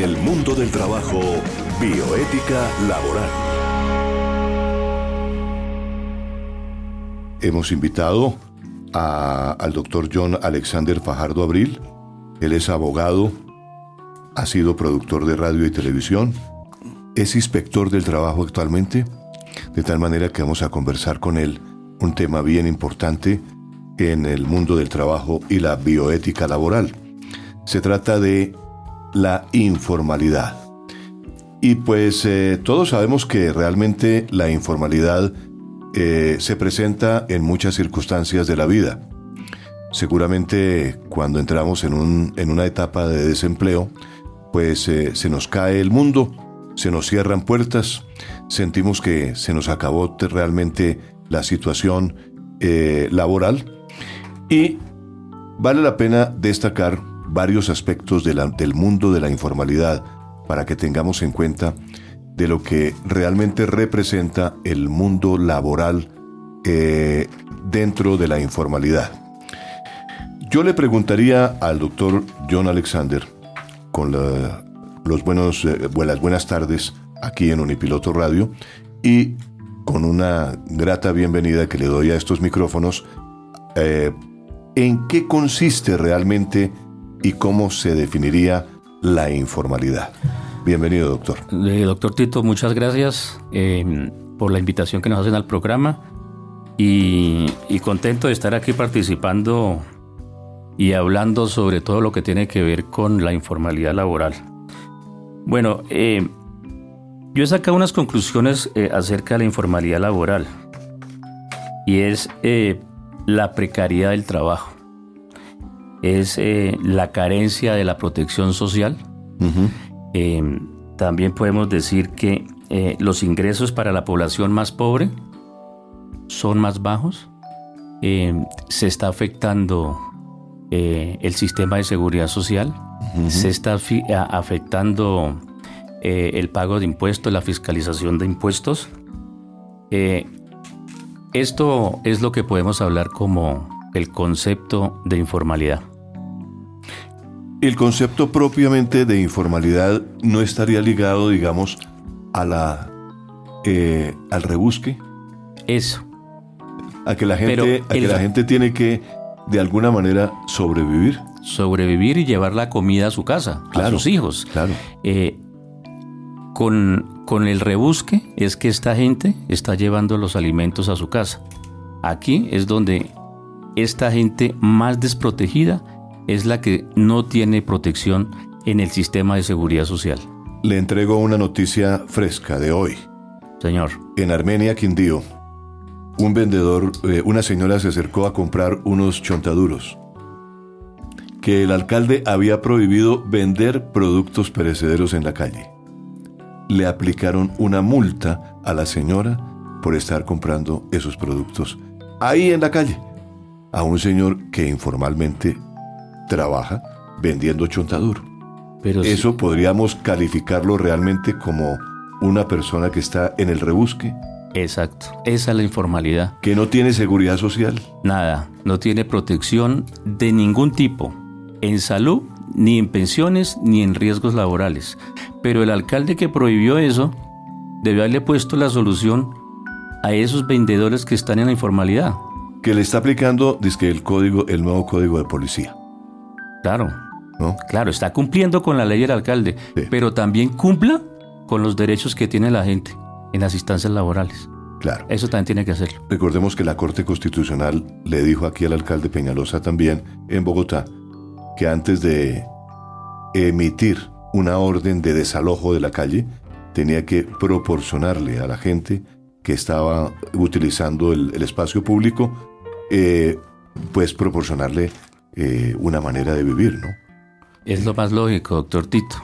En el mundo del trabajo, bioética laboral. Hemos invitado al doctor John Alexander Fajardo Abril. Él es abogado, ha sido productor de radio y televisión, es inspector del trabajo actualmente, de tal manera que vamos a conversar con él un tema bien importante en el mundo del trabajo y la bioética laboral. Se trata de la informalidad. Y pues eh, todos sabemos que realmente la informalidad eh, se presenta en muchas circunstancias de la vida. Seguramente cuando entramos en, un, en una etapa de desempleo, pues eh, se nos cae el mundo, se nos cierran puertas, sentimos que se nos acabó realmente la situación laboral y vale la pena destacar varios aspectos del mundo de la informalidad para que tengamos en cuenta de lo que realmente representa el mundo laboral eh, dentro de la informalidad. Yo le preguntaría al doctor John Alexander, con los buenos, eh, las buenas tardes aquí en Unipiloto Radio, y con una grata bienvenida que le doy a estos micrófonos, eh, ¿en qué consiste realmente y cómo se definiría la informalidad. Bienvenido, doctor. Eh, doctor Tito, muchas gracias eh, por la invitación que nos hacen al programa y, contento de estar aquí participando y hablando sobre todo lo que tiene que ver con la informalidad laboral. Bueno, eh, yo he sacado unas conclusiones acerca de la informalidad laboral y es la precariedad del trabajo es eh, la carencia de la protección social. Em, también podemos decir que eh, los ingresos para la población más pobre son más bajos. Se está afectando eh, el sistema de seguridad social. Se está afectando el pago de impuestos, la fiscalización de impuestos. esto es lo que podemos hablar como el concepto de informalidad. El concepto propiamente de informalidad no estaría ligado, digamos, a la eh, al rebusque. Eso. A que la gente, a que la gente tiene que de alguna manera sobrevivir. Sobrevivir y llevar la comida a su casa, a sus hijos. Claro. Eh, con, con el rebusque es que esta gente está llevando los alimentos a su casa. Aquí es donde esta gente más desprotegida es la que no tiene protección en el sistema de seguridad social. Le entrego una noticia fresca de hoy. Señor. En Armenia, Quindío, un vendedor, eh, una señora se acercó a comprar unos chontaduros que el alcalde había prohibido vender productos perecederos en la calle. Le aplicaron una multa a la señora por estar comprando esos productos ahí en la calle a un señor que informalmente trabaja vendiendo chontaduro. Pero Eso podríamos calificarlo realmente como una persona que está en el rebusque. Exacto, esa es la informalidad. Que no tiene seguridad social. Nada, no tiene protección de ningún tipo, en salud, ni en pensiones, ni en riesgos laborales. Pero el alcalde que prohibió eso debe haberle puesto la solución a esos vendedores que están en la informalidad. Que le está aplicando, dice el código, el nuevo código de policía. Claro. ¿No? Claro, está cumpliendo con la ley del alcalde, pero también cumpla con los derechos que tiene la gente en las instancias laborales. Claro. Eso también tiene que hacerlo. Recordemos que la Corte Constitucional le dijo aquí al alcalde Peñalosa también en Bogotá que antes de emitir una orden de desalojo de la calle, tenía que proporcionarle a la gente que estaba utilizando el, espacio público, eh, pues proporcionarle eh, una manera de vivir, ¿no? Es lo más lógico, doctor Tito.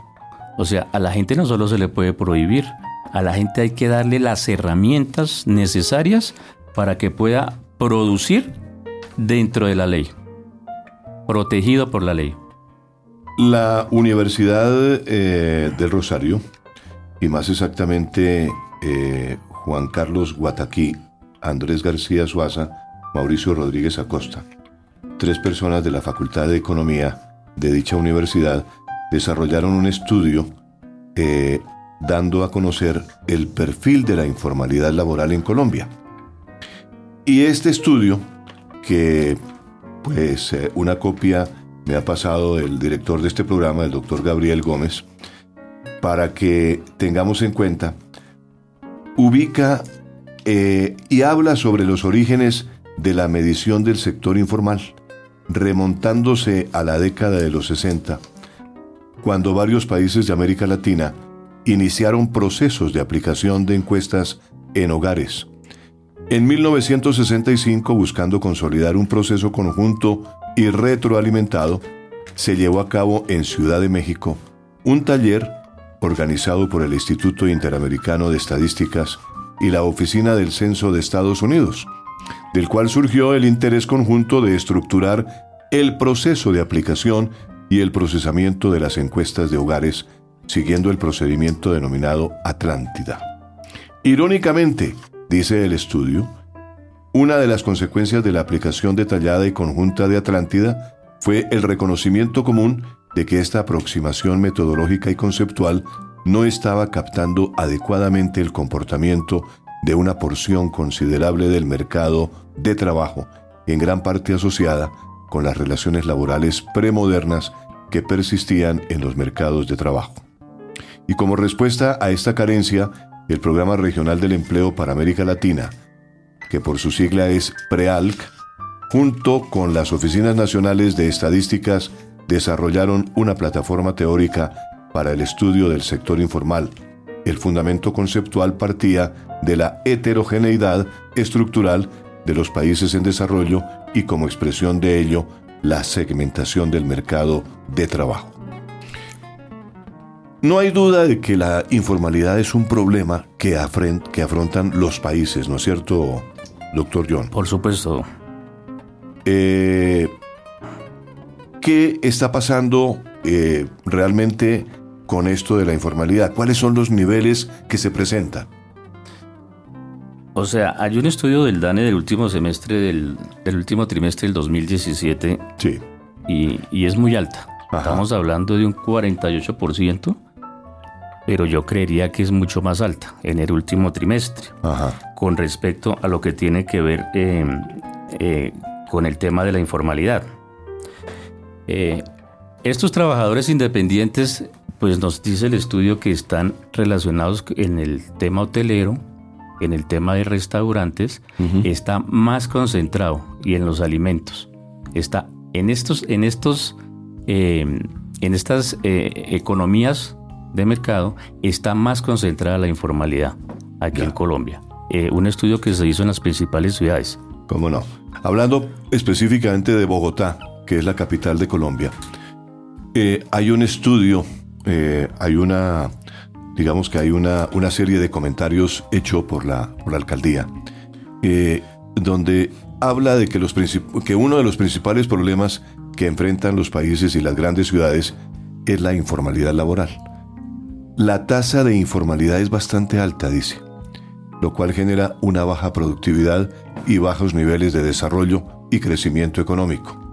O sea, a la gente no solo se le puede prohibir, a la gente hay que darle las herramientas necesarias para que pueda producir dentro de la ley, protegido por la ley. La Universidad eh, del Rosario, y más exactamente eh, Juan Carlos Guataquí, Andrés García Suaza, Mauricio Rodríguez Acosta, tres personas de la Facultad de Economía de dicha universidad desarrollaron un estudio eh, dando a conocer el perfil de la informalidad laboral en Colombia. Y este estudio, que pues eh, una copia me ha pasado el director de este programa, el doctor Gabriel Gómez, para que tengamos en cuenta, ubica eh, y habla sobre los orígenes de la medición del sector informal, remontándose a la década de los 60, cuando varios países de América Latina iniciaron procesos de aplicación de encuestas en hogares. En 1965, buscando consolidar un proceso conjunto y retroalimentado, se llevó a cabo en Ciudad de México un taller organizado por el Instituto Interamericano de Estadísticas y la Oficina del Censo de Estados Unidos, del cual surgió el interés conjunto de estructurar el proceso de aplicación y el procesamiento de las encuestas de hogares siguiendo el procedimiento denominado Atlántida. Irónicamente, dice el estudio, una de las consecuencias de la aplicación detallada y conjunta de Atlántida fue el reconocimiento común de que esta aproximación metodológica y conceptual no estaba captando adecuadamente el comportamiento de una porción considerable del mercado de trabajo, en gran parte asociada con las relaciones laborales premodernas que persistían en los mercados de trabajo. Y como respuesta a esta carencia, el Programa Regional del Empleo para América Latina, que por su sigla es PREALC, junto con las Oficinas Nacionales de Estadísticas, desarrollaron una plataforma teórica para el estudio del sector informal. El fundamento conceptual partía de la heterogeneidad estructural de los países en desarrollo y como expresión de ello, la segmentación del mercado de trabajo. No hay duda de que la informalidad es un problema que, que afrontan los países, ¿no es cierto, doctor John? Por supuesto. Eh, ¿Qué está pasando eh, realmente con esto de la informalidad? ¿Cuáles son los niveles que se presentan? O sea, hay un estudio del DANE del último semestre, del, último trimestre del 2017. Sí. Y, es muy alta. Estamos hablando de un 48% pero yo creería que es mucho más alta en el último trimestre con respecto a lo que tiene que ver em, eh, con el tema de la informalidad. Eh, estos trabajadores independientes, pues nos dice el estudio que están relacionados en el tema hotelero, en el tema de restaurantes, está más concentrado y en los alimentos. Está en estos, en estos, em, en estas eh, economías de mercado está más concentrada la informalidad aquí en Colombia. Eh, un estudio que se hizo en las principales ciudades. ¿Cómo no? Hablando específicamente de Bogotá, que es la capital de Colombia, eh, hay un estudio, eh, hay una, digamos que hay una, una serie de comentarios hecho por la, por la alcaldía, donde habla de que, los que uno de los principales problemas que enfrentan los países y las grandes ciudades es la informalidad laboral. La tasa de informalidad es bastante alta, dice, lo cual genera una baja productividad y bajos niveles de desarrollo y crecimiento económico.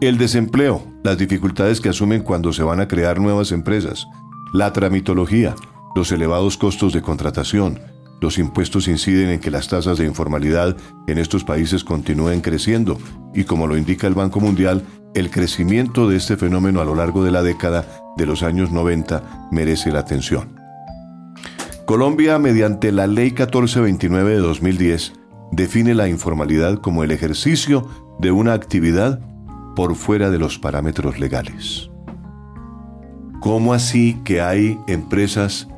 El desempleo, las dificultades que asumen cuando se van a crear nuevas empresas, la tramitología, los elevados costos de contratación, los impuestos inciden en que las tasas de informalidad en estos países continúen creciendo y como lo indica el Banco Mundial, el crecimiento de este fenómeno a lo largo de la década de los años 90 merece la atención. Colombia, mediante la Ley 1429 de 2010, define la informalidad como el ejercicio de una actividad por fuera de los parámetros legales. ¿Cómo así que hay empresas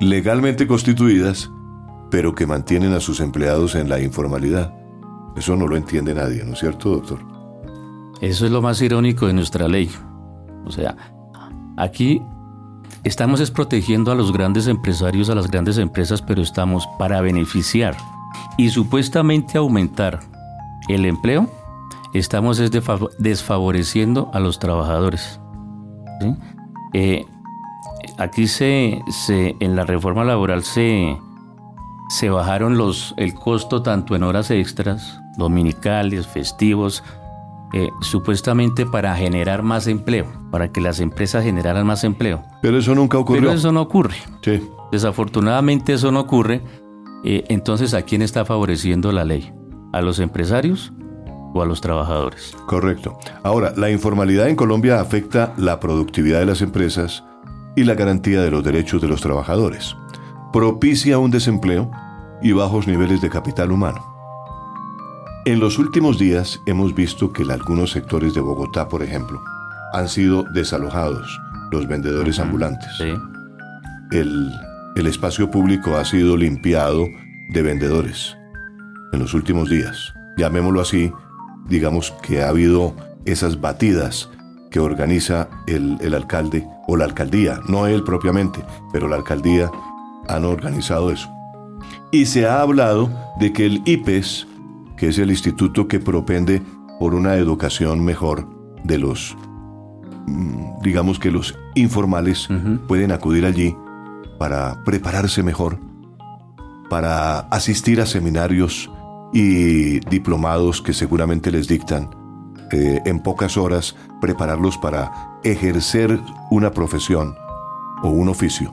legalmente constituidas, pero que mantienen a sus empleados en la informalidad? Eso no lo entiende nadie, ¿no es cierto, doctor? Eso es lo más irónico de nuestra ley. O sea, Aquí estamos protegiendo a los grandes empresarios, a las grandes empresas, pero estamos para beneficiar y supuestamente aumentar el empleo, estamos desfavoreciendo a los trabajadores. Eh, aquí se, en la reforma laboral se, se bajaron los, el costo tanto en horas extras, dominicales, festivos, eh, supuestamente para generar más empleo, para que las empresas generaran más empleo. Pero eso nunca ocurrió. Pero eso no ocurre. Sí. Desafortunadamente eso no ocurre. Eh, entonces, ¿a quién está favoreciendo la ley? ¿A los empresarios o a los trabajadores? Correcto. Ahora, la informalidad en Colombia afecta la productividad de las empresas y la garantía de los derechos de los trabajadores. Propicia un desempleo y bajos niveles de capital humano. En los últimos días hemos visto que en algunos sectores de Bogotá, por ejemplo, han sido desalojados los vendedores ambulantes. El, el espacio público ha sido limpiado de vendedores en los últimos días. Llamémoslo así, digamos que ha habido esas batidas que organiza el, el, alcalde o la alcaldía, no él propiamente, pero la alcaldía han organizado eso. Y se ha hablado de que el IPES que es el instituto que propende por una educación mejor de los, mm, digamos que los informales pueden acudir allí para prepararse mejor, para asistir a seminarios y diplomados que seguramente les dictan eh, en pocas horas, prepararlos para ejercer una profesión o un oficio,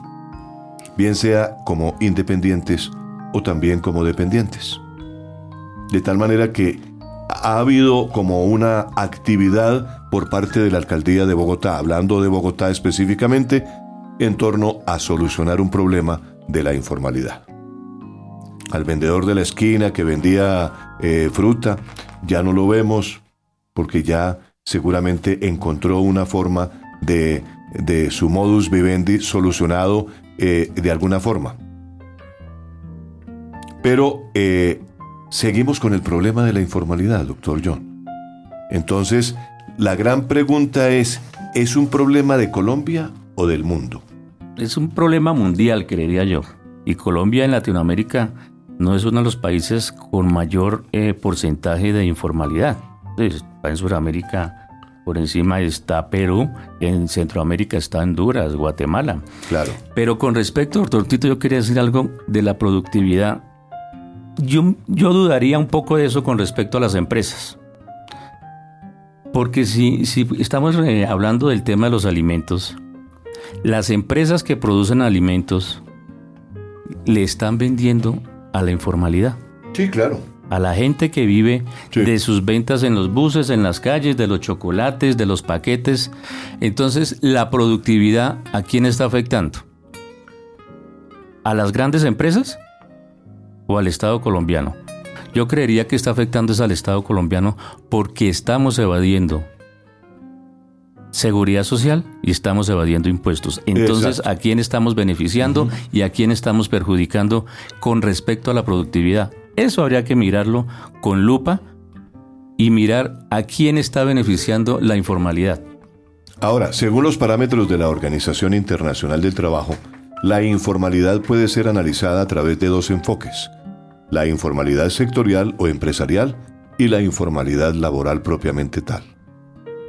bien sea como independientes o también como dependientes de tal manera que ha habido como una actividad por parte de la alcaldía de Bogotá, hablando de Bogotá específicamente, en torno a solucionar un problema de la informalidad. Al vendedor de la esquina que vendía eh, fruta, ya no lo vemos porque ya seguramente encontró una forma de, su modus vivendi solucionado eh, de alguna forma. Pero eh, seguimos con el problema de la informalidad, doctor John. Entonces, la gran pregunta es, ¿es un problema de Colombia o del mundo? Es un problema mundial, creería yo. Y Colombia en Latinoamérica no es uno de los países con mayor eh, porcentaje de informalidad. en Sudamérica por encima está Perú, en Centroamérica está Honduras, Guatemala. Claro. Pero con respecto, doctor Tito, yo quería decir algo de la productividad yo, dudaría un poco de eso con respecto a las empresas. Porque si, si estamos eh, hablando del tema de los alimentos, las empresas que producen alimentos le están vendiendo a la informalidad. Sí, claro. A la gente que vive de sus ventas en los buses, en las calles, de los chocolates, de los paquetes. Entonces, la productividad, ¿a quién está afectando? ¿A las grandes empresas? o al Estado colombiano. Yo creería que está afectando es al Estado colombiano porque estamos evadiendo seguridad social y estamos evadiendo impuestos. Entonces, ¿a quién estamos beneficiando y a quién estamos perjudicando con respecto a la productividad? Eso habría que mirarlo con lupa y mirar a quién está beneficiando la informalidad. Ahora, según los parámetros de la Organización Internacional del Trabajo, la informalidad puede ser analizada a través de dos enfoques, la informalidad sectorial o empresarial y la informalidad laboral propiamente tal.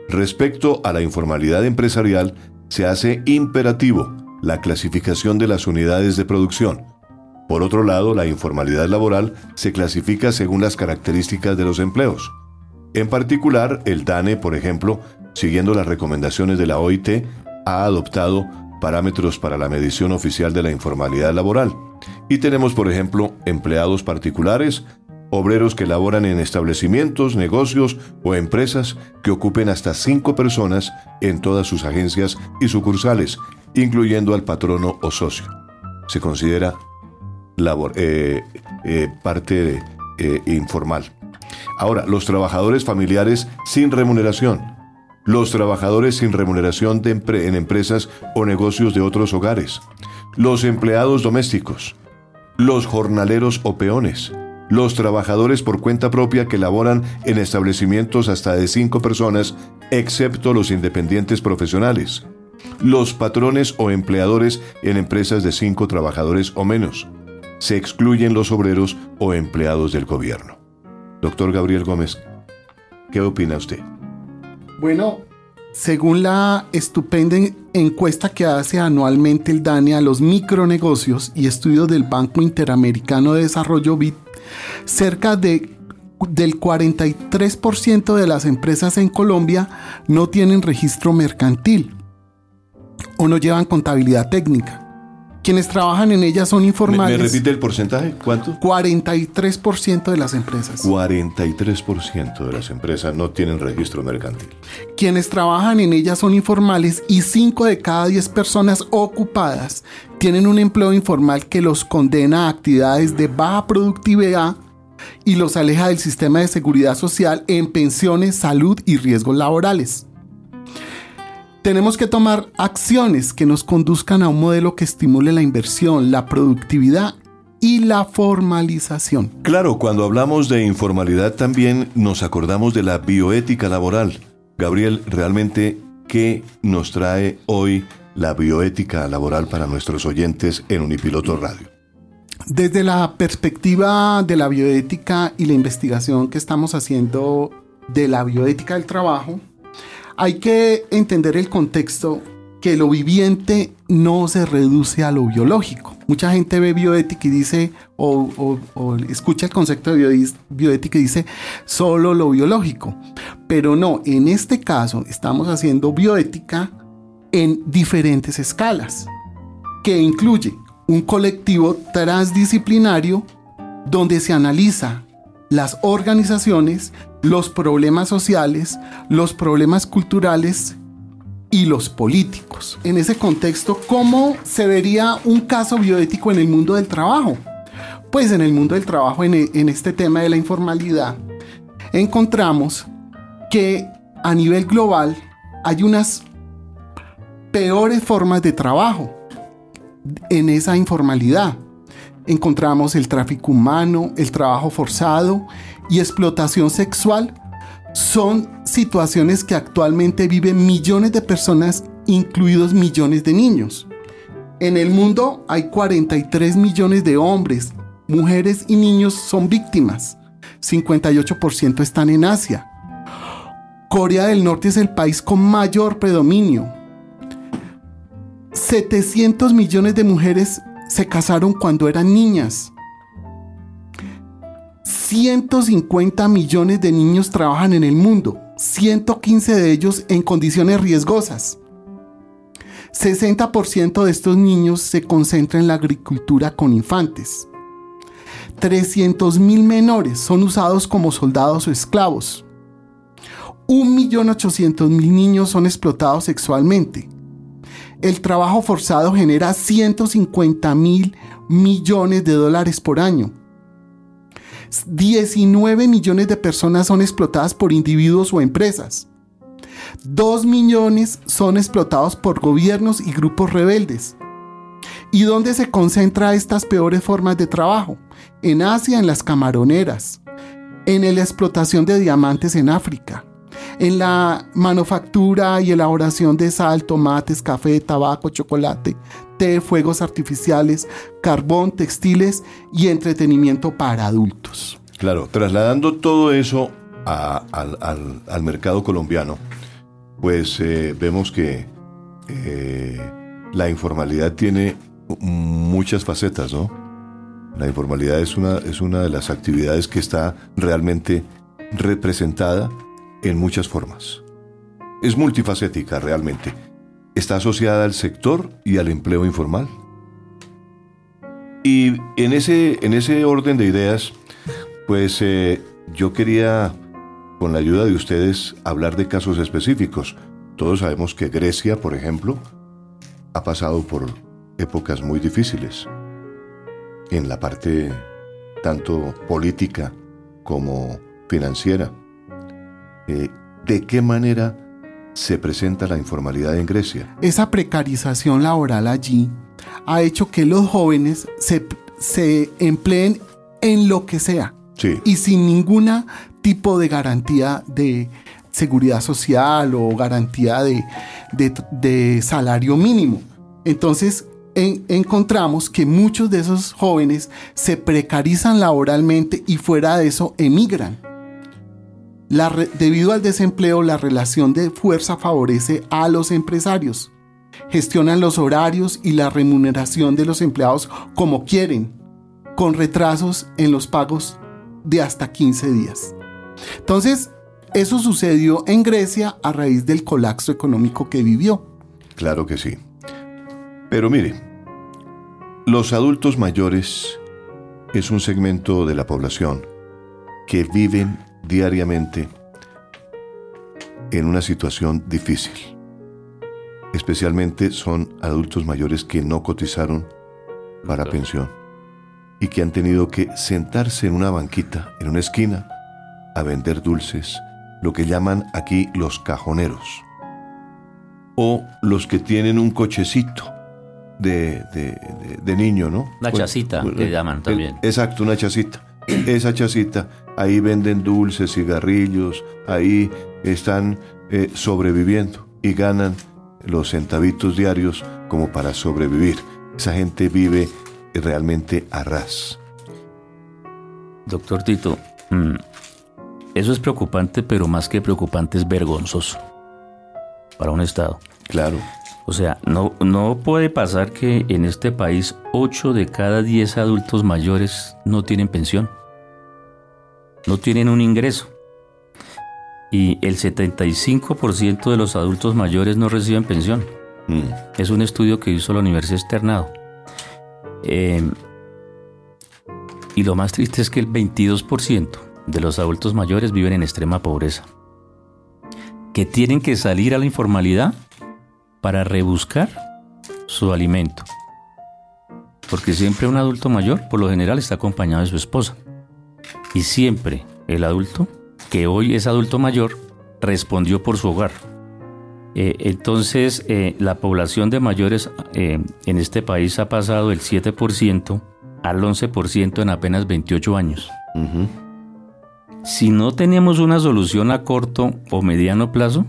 Respecto a la informalidad empresarial, se hace imperativo la clasificación de las unidades de producción. Por otro lado, la informalidad laboral se clasifica según las características de los empleos. En particular, el DANE, por ejemplo, siguiendo las recomendaciones de la OIT, ha adoptado parámetros para la medición oficial de la informalidad laboral. Y tenemos, por ejemplo, empleados particulares, obreros que laboran en establecimientos, negocios o empresas que ocupen hasta cinco personas en todas sus agencias y sucursales, incluyendo al patrono o socio. Se considera labor, eh, eh, parte eh, informal. Ahora, los trabajadores familiares sin remuneración los trabajadores sin remuneración en empresas o negocios de otros hogares, los empleados domésticos, los jornaleros o peones, los trabajadores por cuenta propia que laboran en establecimientos hasta de cinco personas, excepto los independientes profesionales, los patrones o empleadores en empresas de cinco trabajadores o menos. Se excluyen los obreros o empleados del gobierno. Doctor Gabriel Gómez, ¿qué opina usted? Bueno, según la estupenda encuesta que hace anualmente el DANE a los micronegocios y estudios del Banco Interamericano de Desarrollo BID, cerca de del 43% de las empresas en Colombia no tienen registro mercantil o no llevan contabilidad técnica. Quienes trabajan en ellas son informales. ¿Me, repite el porcentaje? ¿Cuánto? 43% de las empresas. 43% de las empresas no tienen registro mercantil. Quienes trabajan en ellas son informales y 5 de cada 10 personas ocupadas tienen un empleo informal que los condena a actividades de baja productividad y los aleja del sistema de seguridad social en pensiones, salud y riesgos laborales. Tenemos que tomar acciones que nos conduzcan a un modelo que estimule la inversión, la productividad y la formalización. Claro, cuando hablamos de informalidad también nos acordamos de la bioética laboral. Gabriel, realmente, ¿qué nos trae hoy la bioética laboral para nuestros oyentes en Unipiloto Radio? Desde la perspectiva de la bioética y la investigación que estamos haciendo de la bioética del trabajo, hay que entender el contexto que lo viviente no se reduce a lo biológico. Mucha gente ve bioética y dice, o, escucha el concepto de bioética y dice, solo lo biológico. Pero no, en este caso estamos haciendo bioética en diferentes escalas, que incluye un colectivo transdisciplinario donde se analiza las organizaciones, los problemas sociales, los problemas culturales y los políticos. En ese contexto, ¿cómo se vería un caso bioético en el mundo del trabajo? Pues en el mundo del trabajo, en, en este tema de la informalidad, encontramos que a nivel global hay unas peores formas de trabajo en esa informalidad encontramos el tráfico humano, el trabajo forzado y explotación sexual. Son situaciones que actualmente viven millones de personas, incluidos millones de niños. En el mundo hay 43 millones de hombres, mujeres y niños son víctimas. 58% están en Asia. Corea del Norte es el país con mayor predominio. 700 millones de mujeres se casaron cuando eran niñas. 150 millones de niños trabajan en el mundo, 115 de ellos en condiciones riesgosas. 60% de estos niños se concentran en la agricultura con infantes. 300.000 menores son usados como soldados o esclavos. 1.800.000 niños son explotados sexualmente el trabajo forzado genera 150 mil millones de dólares por año. 19 millones de personas son explotadas por individuos o empresas. 2 millones son explotados por gobiernos y grupos rebeldes. ¿Y dónde se concentra estas peores formas de trabajo? En Asia, en las camaroneras, en la explotación de diamantes en África, en la manufactura y elaboración de sal, tomates, café, tabaco, chocolate, té, fuegos artificiales, carbón, textiles y entretenimiento para adultos. Claro, trasladando todo eso al, mercado colombiano, pues eh, vemos que eh, la informalidad tiene muchas facetas, ¿no? La informalidad es una, es una de las actividades que está realmente representada en muchas formas. Es multifacética realmente. Está asociada al sector y al empleo informal. Y en ese, en ese orden de ideas, pues eh, yo quería, con la ayuda de ustedes, hablar de casos específicos. Todos sabemos que Grecia, por ejemplo, ha pasado por épocas muy difíciles en la parte tanto política como financiera. Eh, ¿de qué manera se presenta la informalidad en Grecia? Esa precarización laboral allí ha hecho que los jóvenes se, empleen en lo que sea y sin ningún tipo de garantía de seguridad social o garantía de, salario mínimo. Entonces, encontramos que muchos de esos jóvenes se precarizan laboralmente y fuera de eso emigran debido al desempleo, la relación de fuerza favorece a los empresarios. Gestionan los horarios y la remuneración de los empleados como quieren, con retrasos en los pagos de hasta 15 días. Entonces, eso sucedió en Grecia a raíz del colapso económico que vivió. Claro que sí. Pero mire, los adultos mayores es un segmento de la población que viven diariamente en una situación difícil. Especialmente son adultos mayores que no cotizaron para pensión y que han tenido que sentarse en una banquita, en una esquina, a vender dulces, lo que llaman aquí los cajoneros, o los que tienen un cochecito de, niño, ¿no? Una pues, chacita, pues, que llaman también. Exacto, una chacita. Esa chacita, ahí venden dulces, cigarrillos, ahí están eh, sobreviviendo y ganan los centavitos diarios como para sobrevivir. Esa gente vive realmente a ras. Doctor Tito, mm, eso es preocupante, pero más que preocupante es vergonzoso para un Estado. Claro. O sea, no, no puede pasar que en este país 8 de cada 10 adultos mayores no tienen pensión, no tienen un ingreso. Y el 75% de los adultos mayores no reciben pensión. Mm. Es un estudio que hizo la Universidad Externado. Eh, y lo más triste es que el 22% de los adultos mayores viven en extrema pobreza, que tienen que salir a la informalidad para rebuscar su alimento. Porque siempre un adulto mayor, por lo general, está acompañado de su esposa. Y siempre el adulto, que hoy es adulto mayor, respondió por su hogar. Eh, entonces, eh, la población de mayores eh, en este país ha pasado del 7% al 11% en apenas 28 años. Si no tenemos una solución a corto o mediano plazo,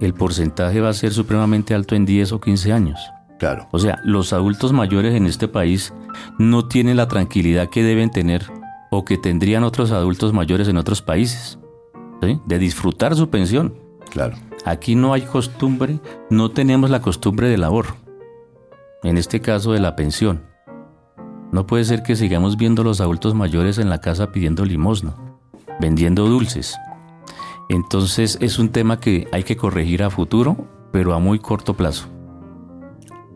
el porcentaje va a ser supremamente alto en 10 o 15 años. Claro. O sea, los adultos mayores en este país no tienen la tranquilidad que deben tener o que tendrían otros adultos mayores en otros países, de disfrutar su pensión. Claro. Aquí no hay costumbre, no tenemos la costumbre del ahorro. En este caso de la pensión. No puede ser que sigamos viendo a los adultos mayores en la casa pidiendo limosna, vendiendo dulces. Entonces es un tema que hay que corregir a futuro, pero a muy corto plazo.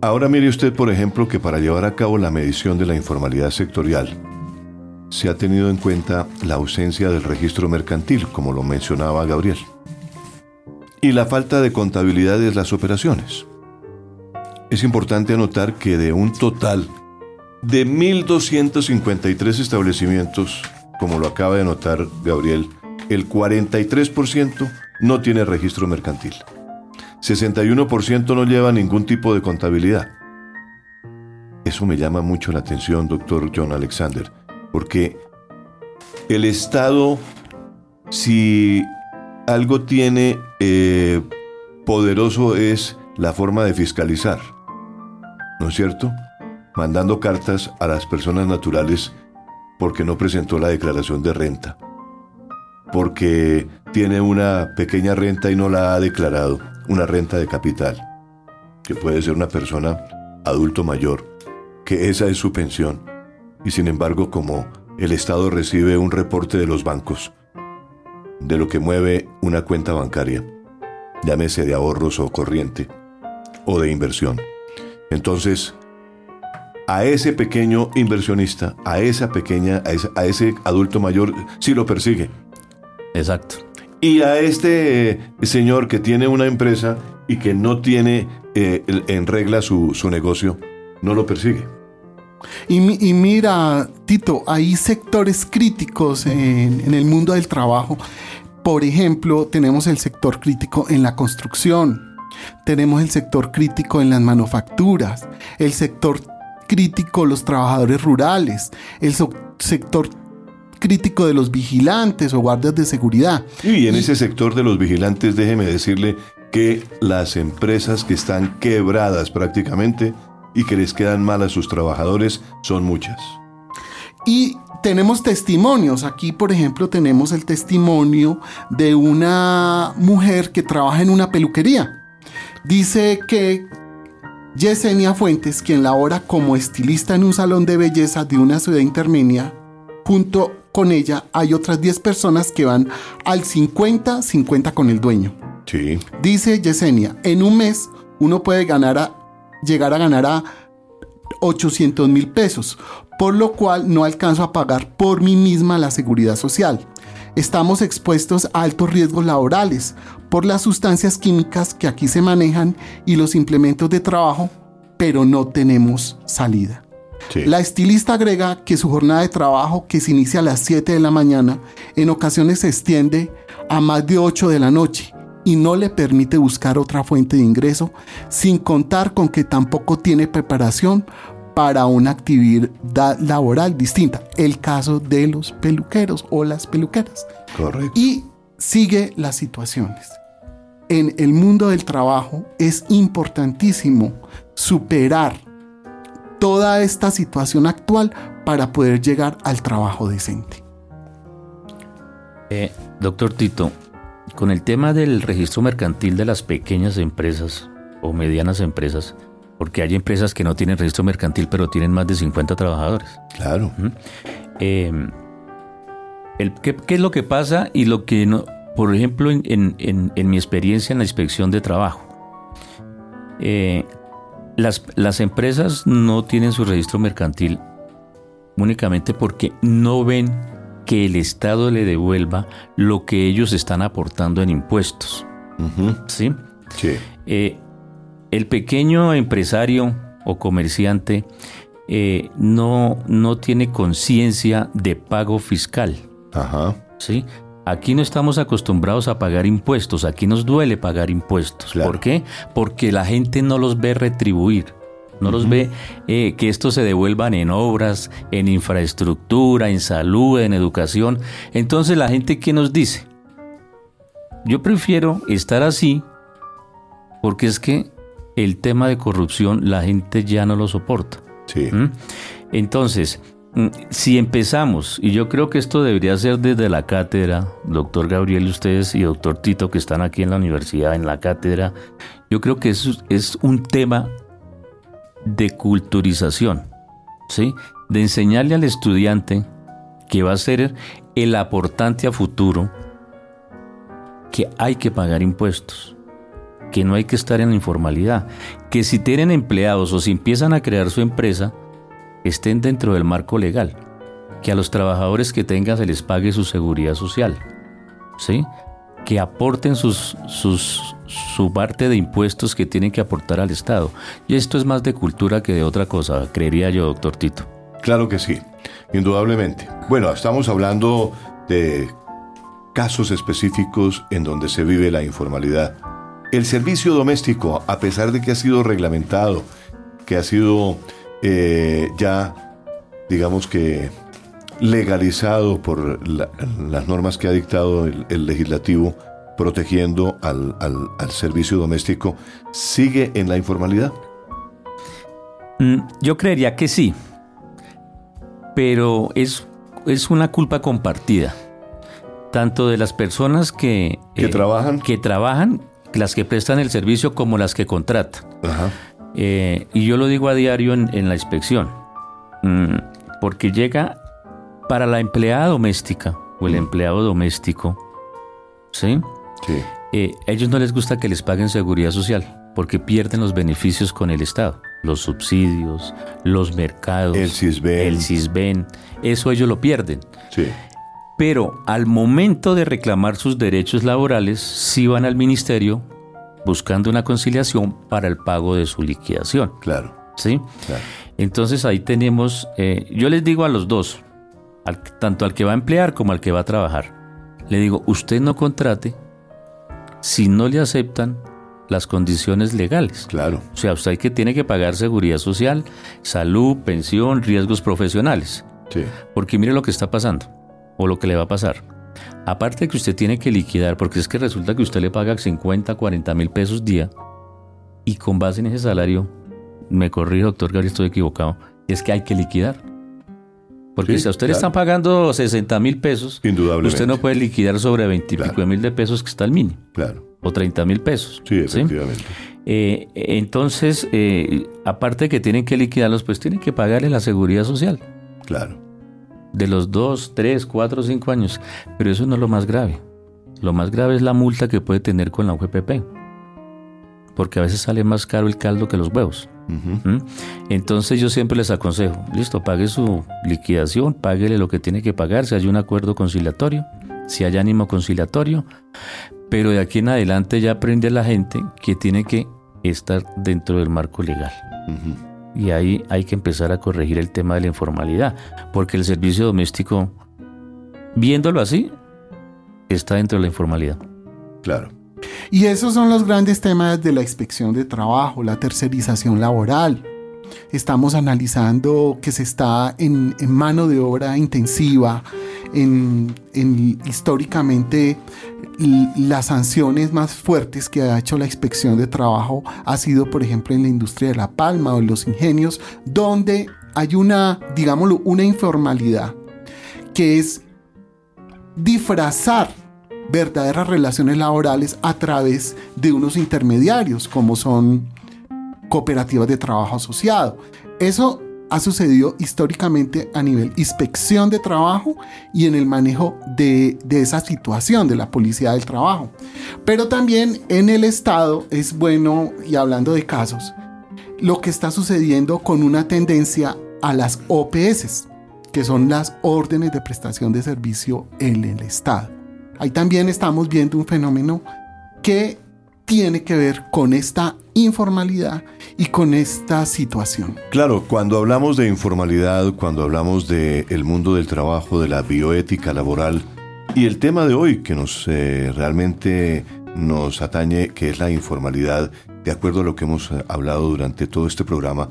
Ahora mire usted, por ejemplo, que para llevar a cabo la medición de la informalidad sectorial, se ha tenido en cuenta la ausencia del registro mercantil, como lo mencionaba Gabriel y la falta de contabilidad de las operaciones. Es importante anotar que de un total de 1.253 establecimientos, como lo acaba de anotar Gabriel, el 43% no tiene registro mercantil. 61% no lleva ningún tipo de contabilidad. Eso me llama mucho la atención, doctor John Alexander, porque el Estado, si algo tiene eh, poderoso es la forma de fiscalizar, ¿no es cierto? Mandando cartas a las personas naturales porque no presentó la declaración de renta, porque tiene una pequeña renta y no la ha declarado, una renta de capital, que puede ser una persona adulto mayor, que esa es su pensión, y sin embargo como el Estado recibe un reporte de los bancos, de lo que mueve una cuenta bancaria, llámese de ahorros o corriente, o de inversión. Entonces, a ese pequeño inversionista, a esa pequeña, a ese, adulto mayor, sí lo persigue. Exacto. Y a este eh, señor que tiene una empresa y que no tiene eh, en regla su, negocio, no lo persigue. Y, mira, Tito, hay sectores críticos en, el mundo del trabajo. Por ejemplo, tenemos el sector crítico en la construcción, tenemos el sector crítico en las manufacturas, el sector crítico los trabajadores rurales, el sector crítico de los vigilantes o guardias de seguridad. Y en ese sector de los vigilantes, déjeme decirle que las empresas que están quebradas prácticamente y que les quedan mal a sus trabajadores son muchas. Y tenemos testimonios. Aquí, por ejemplo, tenemos el testimonio de una mujer que trabaja en una peluquería. Dice que Yesenia Fuentes, quien labora como estilista en un salón de belleza de una ciudad intermedia, junto con ella, hay otras 10 personas que van al 50-50 con el dueño. Sí. Dice Yesenia, en un mes uno puede ganar a, llegar a ganar a 800 mil pesos, por lo cual no alcanzo a pagar por mí misma la seguridad social. Estamos expuestos a altos riesgos laborales por las sustancias químicas que aquí se manejan y los implementos de trabajo, pero no tenemos salida. Sí. La estilista agrega que su jornada de trabajo, que se inicia a las 7 de la mañana, en ocasiones se extiende a más de 8 de la noche y no le permite buscar otra fuente de ingreso, sin contar con que tampoco tiene preparación para una actividad laboral distinta. El caso de los peluqueros o las peluqueras. Correcto. Y sigue las situaciones. En el mundo del trabajo es importantísimo superar toda esta situación actual para poder llegar al trabajo decente. Eh, doctor Tito, con el tema del registro mercantil de las pequeñas empresas o medianas empresas, porque hay empresas que no tienen registro mercantil pero tienen más de 50 trabajadores. Claro. Eh, el- ¿qué, qué es lo que pasa y lo que no, por ejemplo, en, en- en- en mi experiencia en la inspección de trabajo? Eh, las, las empresas no tienen su registro mercantil únicamente porque no ven que el Estado le devuelva lo que ellos están aportando en impuestos. ¿sí? Sí. Eh, el pequeño empresario o comerciante eh, no, no tiene conciencia de pago fiscal. Ajá. ¿sí? Aquí no estamos acostumbrados a pagar impuestos, aquí nos duele pagar impuestos. Claro. ¿Por qué? Porque la gente no los ve retribuir, no los ve eh, que esto se devuelvan en obras, en infraestructura, en salud, en educación. Entonces la gente, ¿qué nos dice? Yo prefiero estar así porque es que el tema de corrupción la gente ya no lo soporta. Sí. ¿Mm? Entonces, mm, si empezamos, y yo creo que esto debería ser desde la cátedra, doctor Gabriel, ustedes y doctor Tito que están aquí en la universidad, en la cátedra, yo creo que eso es un tema de culturización, ¿sí? De enseñarle al estudiante que va a ser el aportante a futuro que hay que pagar impuestos, que no hay que estar en la informalidad, que si tienen empleados o si empiezan a crear su empresa, estén dentro del marco legal, que a los trabajadores que tengan se les pague su seguridad social, ¿sí? que aporten sus, sus, su parte de impuestos que tienen que aportar al Estado. Y esto es más de cultura que de otra cosa, creería yo, doctor Tito. Claro que sí, indudablemente. Bueno, estamos hablando de casos específicos en donde se vive la informalidad. El servicio doméstico, a pesar de que ha sido reglamentado, que ha sido eh, ya, digamos que, legalizado por la- las normas que ha dictado el legislativo protegiendo al, al- al servicio doméstico, ¿sigue en la informalidad? Mm, Yo creería que sí, pero es, es una culpa compartida, tanto de las personas que, ¿Que eh, trabajan? que trabajan, las que prestan el servicio como las que contratan. Ajá. Eh, y yo lo digo a diario en, en la inspección, Mm, porque llega para la empleada doméstica o el empleado doméstico, ¿sí? Sí. Eh, a ellos no les gusta que les paguen seguridad social porque pierden los beneficios con el Estado, los subsidios, los mercados, El CISBEN. el CISBEN, eso ellos lo pierden. Sí. Pero al momento de reclamar sus derechos laborales, sí van al ministerio buscando una conciliación para el pago de su liquidación. Claro, ¿sí? claro. Entonces ahí tenemos, eh, yo les digo a los dos, al- tanto al que va a emplear como al que va a trabajar, le digo, usted no contrate si no le aceptan las condiciones legales. Claro. O sea, usted que tiene que pagar seguridad social, salud, pensión, riesgos profesionales. Sí. Porque mire lo que está pasando o lo que le va a pasar. Aparte de que usted tiene que liquidar, porque es que resulta que usted le paga 50, 40 mil pesos día y con base en ese salario, me corrijo, doctor Gabriel, estoy equivocado, es que hay que liquidar. Porque Sí, si a usted le claro. están pagando 60 mil pesos, Indudablemente. usted no puede liquidar sobre 20 y Claro. pico mil de pesos que está el mínimo, Claro. o 30 mil pesos. Sí, efectivamente. Eh, entonces, eh, aparte de que tienen que liquidarlos, pues tienen que pagarle la seguridad social. Claro. de los 2, 3, 4, 5 años. Pero eso no es lo más grave. Lo más grave es la multa que puede tener con la UGPP. Porque a veces sale más caro el caldo que los huevos. ¿Mm? Entonces yo siempre les aconsejo, listo, pague su liquidación, páguele lo que tiene que pagar, si hay un acuerdo conciliatorio, si hay ánimo conciliatorio, pero de aquí en adelante ya aprende la gente que tiene que estar dentro del marco legal. Y ahí hay que empezar a corregir el tema de la informalidad, porque el servicio doméstico, viéndolo así, está dentro de la informalidad. Claro. Y esos son los grandes temas de la inspección de trabajo, la tercerización laboral. Estamos analizando que se está en, mano de obra intensiva, en, históricamente las sanciones más fuertes que ha hecho la inspección de trabajo ha sido, por ejemplo, en la industria de la palma o en los ingenios, donde hay una, digámoslo, una informalidad que es disfrazar verdaderas relaciones laborales a través de unos intermediarios como son cooperativas de trabajo asociado. Eso ha sucedido históricamente a nivel inspección de trabajo y en el manejo de, de, esa situación de la policía del trabajo. Pero también en el Estado es bueno, y hablando de casos, lo que está sucediendo con una tendencia a las OPS, que son las órdenes de prestación de servicio en el Estado. Ahí también estamos viendo un fenómeno que tiene que ver con esta informalidad y con esta situación. Claro, cuando hablamos de informalidad, cuando hablamos del mundo del trabajo, de la bioética laboral y el tema de hoy que nos eh, realmente nos atañe, que es la informalidad, de acuerdo a lo que hemos eh, hablado durante todo este programa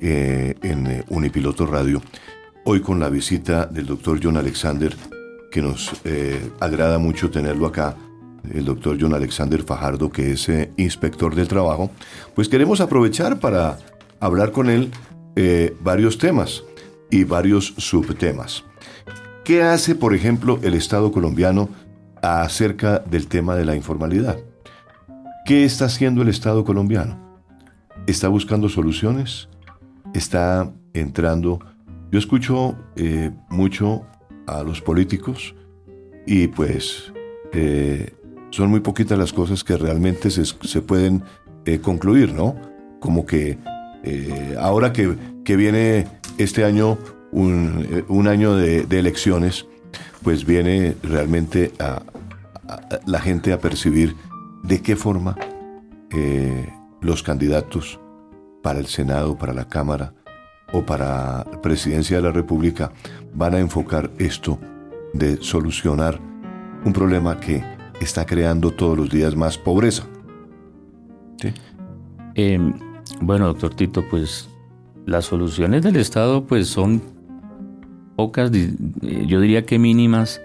eh, en Unipiloto Radio, hoy con la visita del doctor John Alexander, que nos agrada mucho tenerlo acá el doctor John Alexander Fajardo, que es eh, inspector del trabajo, pues queremos aprovechar para hablar con él eh, varios temas y varios subtemas. ¿Qué hace, por ejemplo, el Estado colombiano acerca del tema de la informalidad? ¿Qué está haciendo el Estado colombiano? ¿Está buscando soluciones? ¿Está entrando? Yo escucho eh, mucho a los políticos y pues son muy poquitas las cosas que realmente se, pueden eh, concluir, ¿no? Como que eh, ahora que, viene este año, un, eh, año de, elecciones, pues viene realmente a, la gente a percibir de qué forma los candidatos para el Senado, para la Cámara o para la Presidencia de la República van a enfocar esto de solucionar un problema que está creando todos los días más pobreza. Em, bueno, doctor Tito, pues las soluciones del Estado pues son pocas, eh, yo diría que mínimas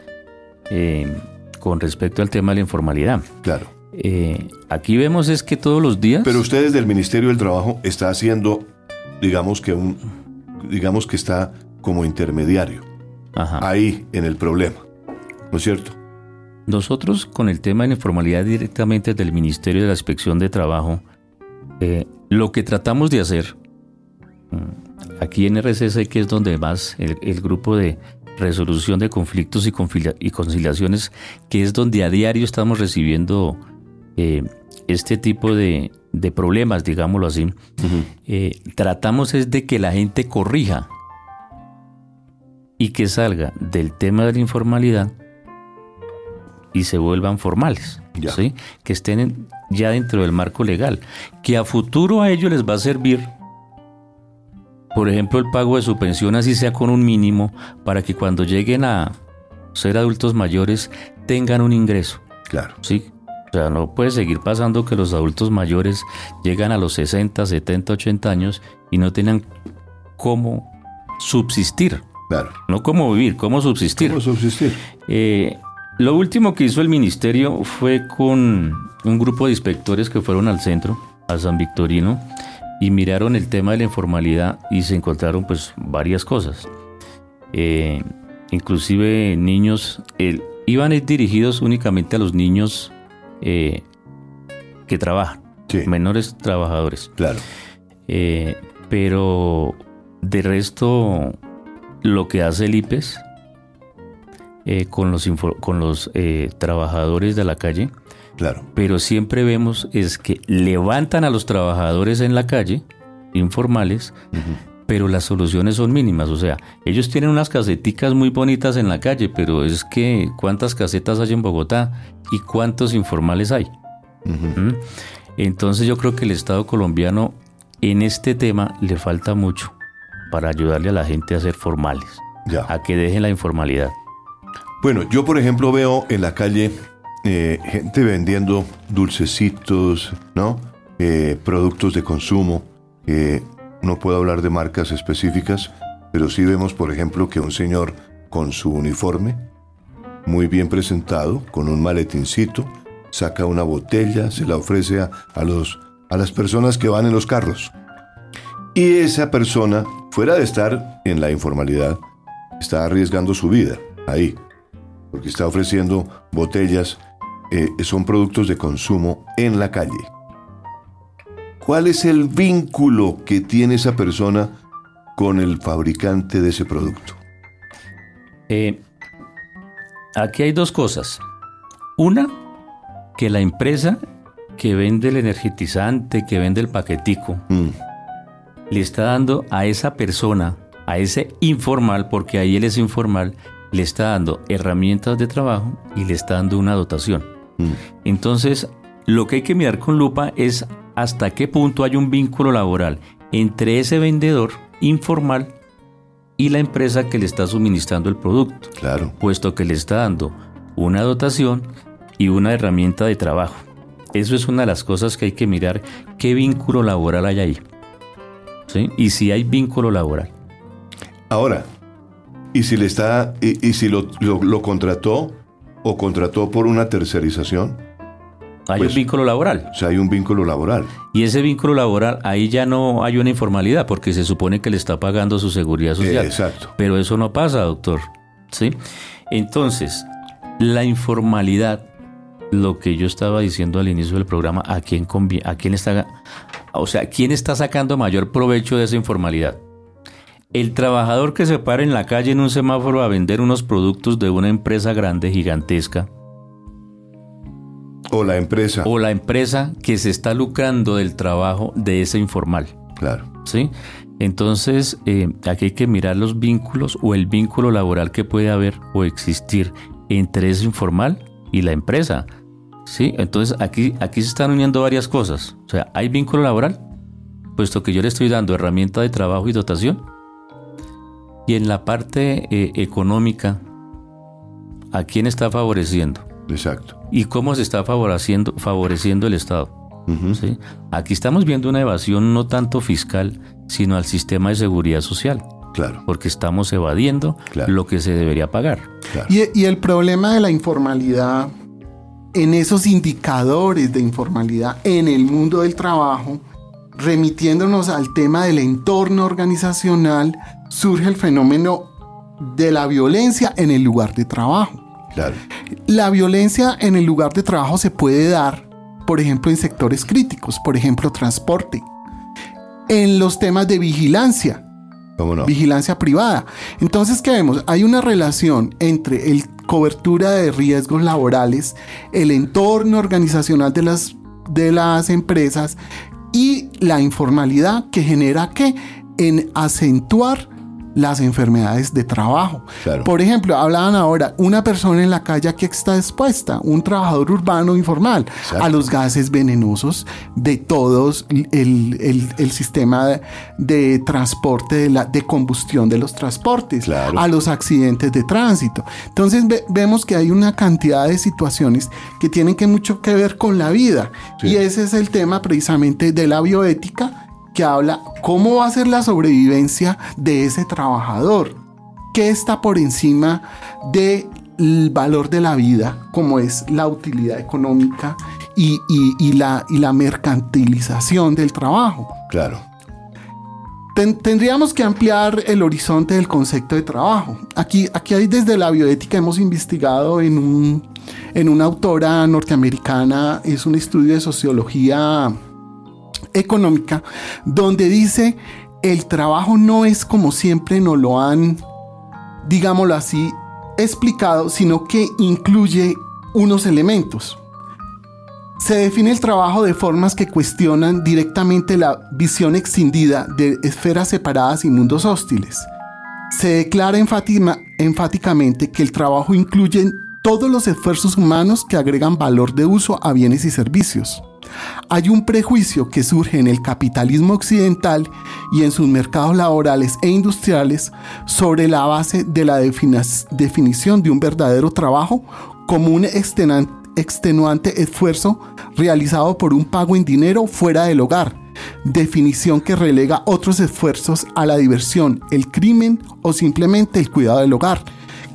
em, con respecto al tema de la informalidad. Claro. Eh, aquí vemos es que todos los días... Pero usted desde el Ministerio del Trabajo está haciendo, digamos que un, digamos que está como intermediario. Ahí en el problema, ¿no es cierto? Nosotros con el tema de la informalidad directamente del Ministerio de la Inspección de Trabajo, eh, lo que tratamos de hacer mm, aquí en RCC, que es donde más el, grupo de resolución de conflictos y, conciliaciones, que es donde a diario estamos recibiendo eh, este tipo de, problemas, digámoslo así, eh, tratamos es de que la gente corrija y que salga del tema de la informalidad y se vuelvan formales, ¿sí? que estén ya dentro del marco legal, que a futuro a ellos les va a servir, por ejemplo, el pago de su pensión, así sea con un mínimo, para que cuando lleguen a ser adultos mayores tengan un ingreso. Claro. ¿sí? O sea, no puede seguir pasando que los adultos mayores llegan a los 60, 70, 80 años y no tengan cómo subsistir. Claro. No cómo vivir, cómo subsistir. ¿Cómo subsistir? Eh, lo último que hizo el ministerio fue con un grupo de inspectores que fueron al centro, a San Victorino, y miraron el tema de la informalidad y se encontraron pues varias cosas. Eh, inclusive niños, iban dirigidos únicamente a los niños eh, que trabajan, menores trabajadores. Claro. Eh, pero de resto, lo que hace el IPES eh, con los, con los eh, trabajadores de la calle. Claro. Pero siempre vemos es que levantan a los trabajadores en la calle, informales, pero las soluciones son mínimas. O sea, ellos tienen unas caseticas muy bonitas en la calle, pero es que ¿cuántas casetas hay en Bogotá y cuántos informales hay? ¿Mm? Entonces yo creo que el Estado colombiano en este tema le falta mucho para ayudarle a la gente a ser formales, Ya. a que dejen la informalidad. Bueno, yo por ejemplo veo en la calle eh, gente vendiendo dulcecitos, ¿no? Eh, productos de consumo. Eh, no puedo hablar de marcas específicas, pero sí vemos, por ejemplo, que un señor con su uniforme, muy bien presentado, con un maletincito, saca una botella, se la ofrece a, a los, a las personas que van en los carros. Y esa persona, fuera de estar en la informalidad, está arriesgando su vida ahí, porque está ofreciendo botellas, eh, son productos de consumo en la calle. ¿Cuál es el vínculo que tiene esa persona con el fabricante de ese producto? Eh, aquí hay dos cosas. Una, que la empresa que vende el energetizante, que vende el paquetico, Mm, le está dando a esa persona, a ese informal, porque ahí él es informal, le está dando herramientas de trabajo y le está dando una dotación. mm, Entonces, lo que hay que mirar con lupa es hasta qué punto hay un vínculo laboral entre ese vendedor informal y la empresa que le está suministrando el producto, claro, puesto que le está dando una dotación y una herramienta de trabajo. Eso es una de las cosas que hay que mirar, qué vínculo laboral hay ahí. ¿Sí? Y si hay vínculo laboral. Ahora, ¿y si le está, y, y si lo, lo- lo contrató o contrató por una tercerización? Hay Pues- un vínculo laboral. O sea, hay un vínculo laboral. Y ese vínculo laboral, ahí ya no hay una informalidad, porque se supone que le está pagando su seguridad social. Eh, exacto. Pero eso no pasa, doctor. ¿Sí? Entonces, la informalidad, lo que yo estaba diciendo al inicio del programa, ¿a quién? ¿A quién está, o sea, quién está sacando mayor provecho de esa informalidad? El trabajador que se para en la calle en un semáforo a vender unos productos de una empresa grande, gigantesca, O la empresa. o la empresa que se está lucrando del trabajo de ese informal. Claro. ¿sí? Entonces, eh, aquí hay que mirar los vínculos o el vínculo laboral que puede haber o existir entre ese informal y la empresa. ¿Sí? Entonces, aquí, aquí se están uniendo varias cosas. O sea, hay vínculo laboral, puesto que yo le estoy dando herramienta de trabajo y dotación. Y en la parte eh, económica, ¿a quién está favoreciendo? Exacto. ¿Y cómo se está favoreciendo, favoreciendo el Estado? ¿sí? Aquí estamos viendo una evasión no tanto fiscal, sino al sistema de seguridad social, Claro. porque estamos evadiendo Claro. lo que se debería pagar. claro. Y, y el problema de la informalidad en esos indicadores de informalidad en el mundo del trabajo, remitiéndonos al tema del entorno organizacional, surge el fenómeno de la violencia en el lugar de trabajo. Claro. La violencia en el lugar de trabajo se puede dar, por ejemplo, en sectores críticos, por ejemplo, transporte, en los temas de vigilancia, vigilancia privada. Entonces, ¿qué vemos? Hay una relación entre el cobertura de riesgos laborales, el entorno organizacional de las, de las empresas y la informalidad que genera que en acentuar las enfermedades de trabajo. Claro. Por ejemplo, hablaban ahora, una persona en la calle que está expuesta, un trabajador urbano informal, Exacto. a los gases venenosos de todos el, el- el sistema de, de transporte, de, la, de combustión de los transportes, Claro. a los accidentes de tránsito. Entonces ve- vemos que hay una cantidad de situaciones que tienen que mucho que ver con la vida. Sí. Y ese es el tema precisamente de la bioética que habla cómo va a ser la sobrevivencia de ese trabajador, qué está por encima del valor de la vida, como es la utilidad económica y, y- y la, y la mercantilización del trabajo. Claro. Ten- tendríamos que ampliar el horizonte del concepto de trabajo. Aquí, aquí hay desde la bioética hemos investigado en, un, en una autora norteamericana, es un estudio de sociología económica, donde dice el trabajo no es como siempre nos lo han, digámoslo así, explicado, sino que incluye unos elementos. Se define el trabajo de formas que cuestionan directamente la visión extendida de esferas separadas y mundos hostiles. Se declara enfáticamente que el trabajo incluye todos los esfuerzos humanos que agregan valor de uso a bienes y servicios. Hay un prejuicio que surge en el capitalismo occidental y en sus mercados laborales e industriales sobre la base de la definición de un verdadero trabajo como un extenuante esfuerzo realizado por un pago en dinero fuera del hogar, definición que relega otros esfuerzos a la diversión, el crimen o simplemente el cuidado del hogar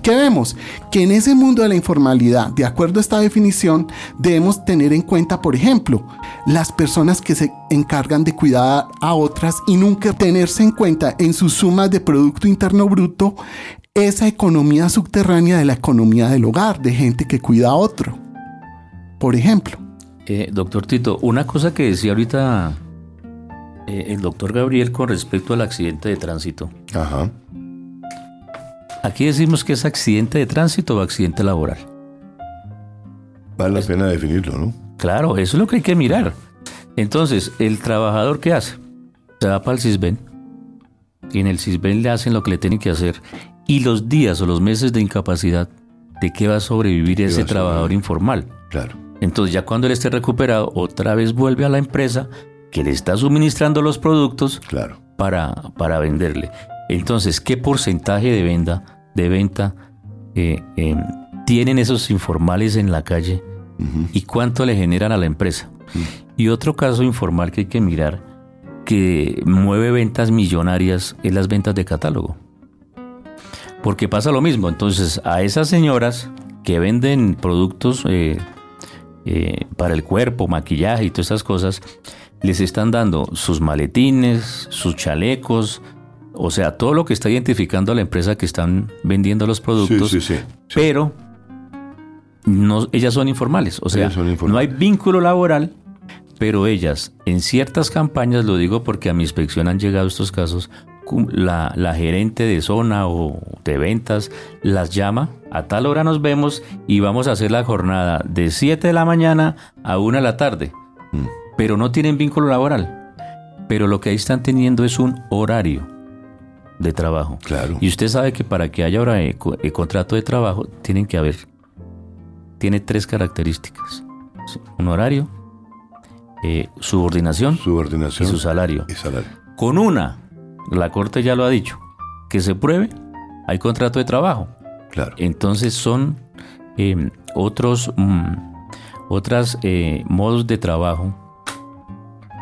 ¿Qué vemos? Que en ese mundo de la informalidad, de acuerdo a esta definición, debemos tener en cuenta, por ejemplo, las personas que se encargan de cuidar a otras y nunca tenerse en cuenta en sus sumas de Producto Interno Bruto esa economía subterránea de la economía del hogar, de gente que cuida a otro. Por ejemplo. Eh, doctor Tito, una cosa que decía ahorita eh, el doctor Gabriel con respecto al accidente de tránsito. Ajá. Aquí decimos que es accidente de tránsito o accidente laboral. Vale la pena definirlo, ¿no? Claro, eso es lo que hay que mirar. Entonces, ¿el trabajador qué hace? Se va para el CISBEN y en el CISBEN le hacen lo que le tienen que hacer. Y los días o los meses de incapacidad, ¿de qué va a sobrevivir ese trabajador informal? Claro. Entonces, ya cuando él esté recuperado, otra vez vuelve a la empresa que le está suministrando los productos claro. para, para venderle. Entonces, ¿qué porcentaje de venta, de venta eh, em, tienen esos informales en la calle y cuánto le generan a la empresa? Y otro caso informal que hay que mirar, que mueve ventas millonarias, es las ventas de catálogo. Porque pasa lo mismo, entonces a esas señoras que venden productos eh, eh, para el cuerpo, maquillaje y todas esas cosas, les están dando sus maletines, sus chalecos, o sea, todo lo que está identificando a la empresa que están vendiendo los productos, pero no, ellas son informales. O sea, no hay vínculo laboral, pero ellas en ciertas campañas, lo digo porque a mi inspección han llegado estos casos, la, la, gerente de zona o de ventas las llama, a tal hora nos vemos y vamos a hacer la jornada de 7 de la mañana a 1 de la tarde. Mm. Pero no tienen vínculo laboral. Pero lo que ahí están teniendo es un horario de trabajo. Claro. Y usted sabe que para que haya ahora el, contrato de trabajo tienen que haber, tiene tres características. Un horario, eh, subordinación, subordinación y su salario. Y salario. Con una, la Corte ya lo ha dicho, que se pruebe, hay contrato de trabajo. Claro. Entonces son eh, otros mm, otras eh, modos de trabajo,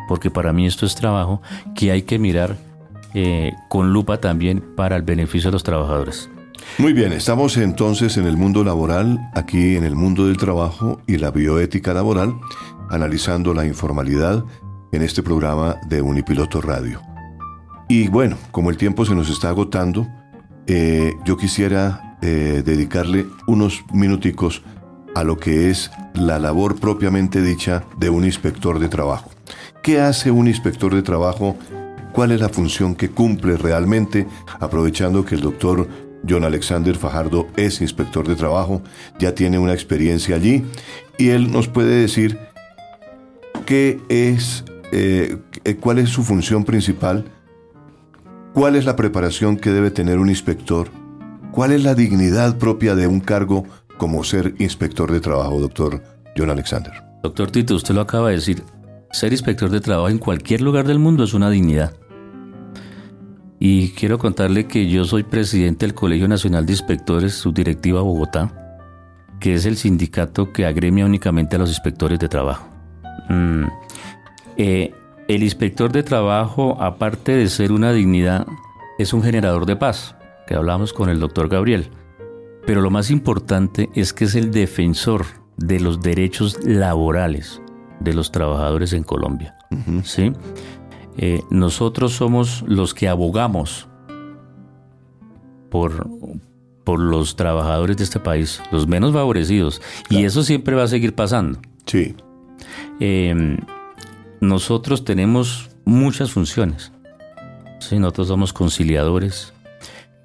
porque para mí esto es trabajo, que hay que mirar eh, con lupa también para el beneficio de los trabajadores. Muy bien, estamos entonces en el mundo laboral, aquí en el mundo del trabajo y la bioética laboral, analizando la informalidad en este programa de Unipiloto Radio. Y bueno, como el tiempo se nos está agotando, eh, yo quisiera eh, dedicarle unos minuticos a lo que es la labor propiamente dicha de un inspector de trabajo. ¿Qué hace un inspector de trabajo cuál es la función que cumple realmente, aprovechando que el doctor John Alexander Fajardo es inspector de trabajo, ya tiene una experiencia allí y él nos puede decir qué es, eh, cuál es su función principal, cuál es la preparación que debe tener un inspector, cuál es la dignidad propia de un cargo como ser inspector de trabajo, doctor John Alexander. Doctor Tito, usted lo acaba de decir, ser inspector de trabajo en cualquier lugar del mundo es una dignidad. Y quiero contarle que yo soy presidente del Colegio Nacional de Inspectores, subdirectiva Bogotá, que es el sindicato que agremia únicamente a los inspectores de trabajo. Mm, eh, el inspector de trabajo, aparte de ser una dignidad, es un generador de paz, que hablamos con el doctor Gabriel. Pero lo más importante es que es el defensor de los derechos laborales de los trabajadores en Colombia. ¿sí? Eh, nosotros somos los que abogamos por, por los trabajadores de este país, los menos favorecidos. Y eso siempre va a seguir pasando. Sí. Eh, nosotros tenemos muchas funciones. ¿sí? Nosotros somos conciliadores,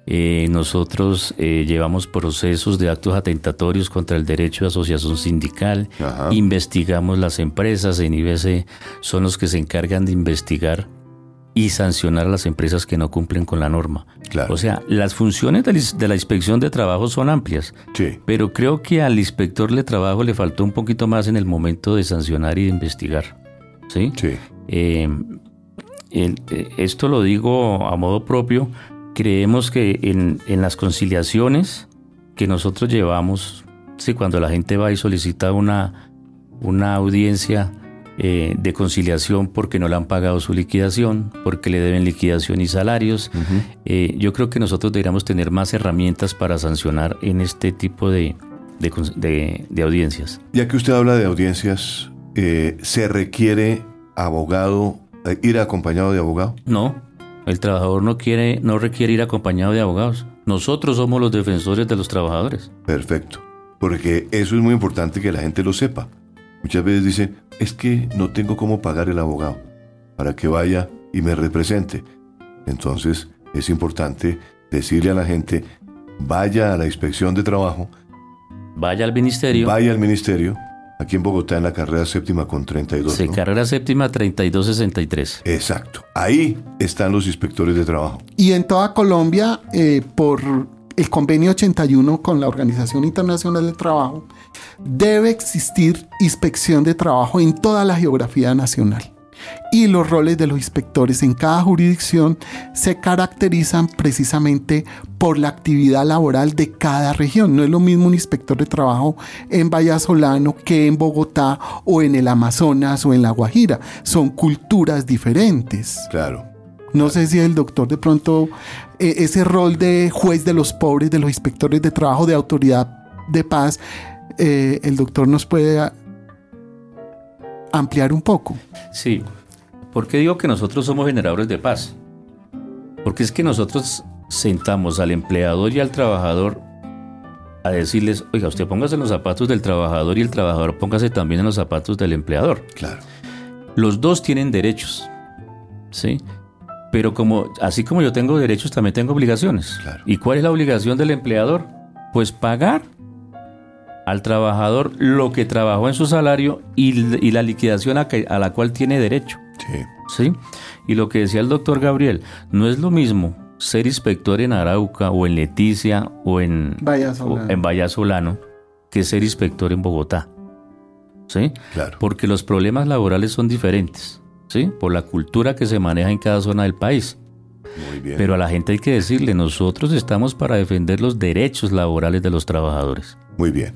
Eh, nosotros eh, llevamos procesos de actos atentatorios contra el derecho de asociación sindical, Ajá. investigamos las empresas, en IBC son los que se encargan de investigar y sancionar a las empresas que no cumplen con la norma. Claro. O sea, las funciones de la inspección de trabajo son amplias, Sí, pero creo que al inspector de trabajo le faltó un poquito más en el momento de sancionar y de investigar. ¿Sí? sí. Eh, el- eh, esto lo digo a modo propio. Creemos que en, en las conciliaciones que nosotros llevamos, sí, cuando la gente va y solicita una, una audiencia eh, de conciliación porque no le han pagado su liquidación, porque le deben liquidación y salarios, eh, yo creo que nosotros deberíamos tener más herramientas para sancionar en este tipo de, de de audiencias. Ya que usted habla de audiencias, eh, ¿se requiere abogado, eh, ir acompañado de abogado? No, el trabajador no quiere, no requiere ir acompañado de abogados. Nosotros somos los defensores de los trabajadores. Perfecto. Porque eso es muy importante que la gente lo sepa. Muchas veces dicen, es que no tengo cómo pagar el abogado para que vaya y me represente. Entonces es importante decirle a la gente, vaya a la inspección de trabajo, Vaya al ministerio, vaya al ministerio, aquí en Bogotá en la carrera séptima con 32. se ¿no? carrera séptima 3263. Exacto. Ahí están los inspectores de trabajo. Y en toda Colombia, eh, por el convenio 81 con la Organización Internacional del Trabajo, debe existir inspección de trabajo en toda la geografía nacional. Y los roles de los inspectores en cada jurisdicción se caracterizan precisamente por la actividad laboral de cada región. No es lo mismo un inspector de trabajo en Vallasolano que en Bogotá o en el Amazonas o en La Guajira. Son culturas diferentes. Claro. No sé si el doctor de pronto eh, ese rol de juez de los pobres, de los inspectores de trabajo, de autoridad de paz, eh, el doctor nos puede ampliar un poco. Sí. ¿Por qué digo que nosotros somos generadores de paz? Porque es que nosotros sentamos al empleador y al trabajador a decirles, oiga, usted póngase en los zapatos del trabajador y el trabajador póngase también en los zapatos del empleador. Claro. Los dos tienen derechos, ¿sí? Pero como, así como yo tengo derechos, también tengo obligaciones. Claro. ¿Y cuál es la obligación del empleador? Pues pagar al trabajador lo que trabajó en su salario y, y la liquidación a, que- a la cual tiene derecho, Sí. ¿sí? Y lo que decía el doctor Gabriel, no es lo mismo ser inspector en Arauca o en Leticia o en, Vallasolano. o en Vallasolano que ser inspector en Bogotá, ¿sí? Claro. porque los problemas laborales son diferentes, ¿sí? Por la cultura que se maneja en cada zona del país. Muy bien. Pero a la gente hay que decirle, nosotros estamos para defender los derechos laborales de los trabajadores. Muy bien.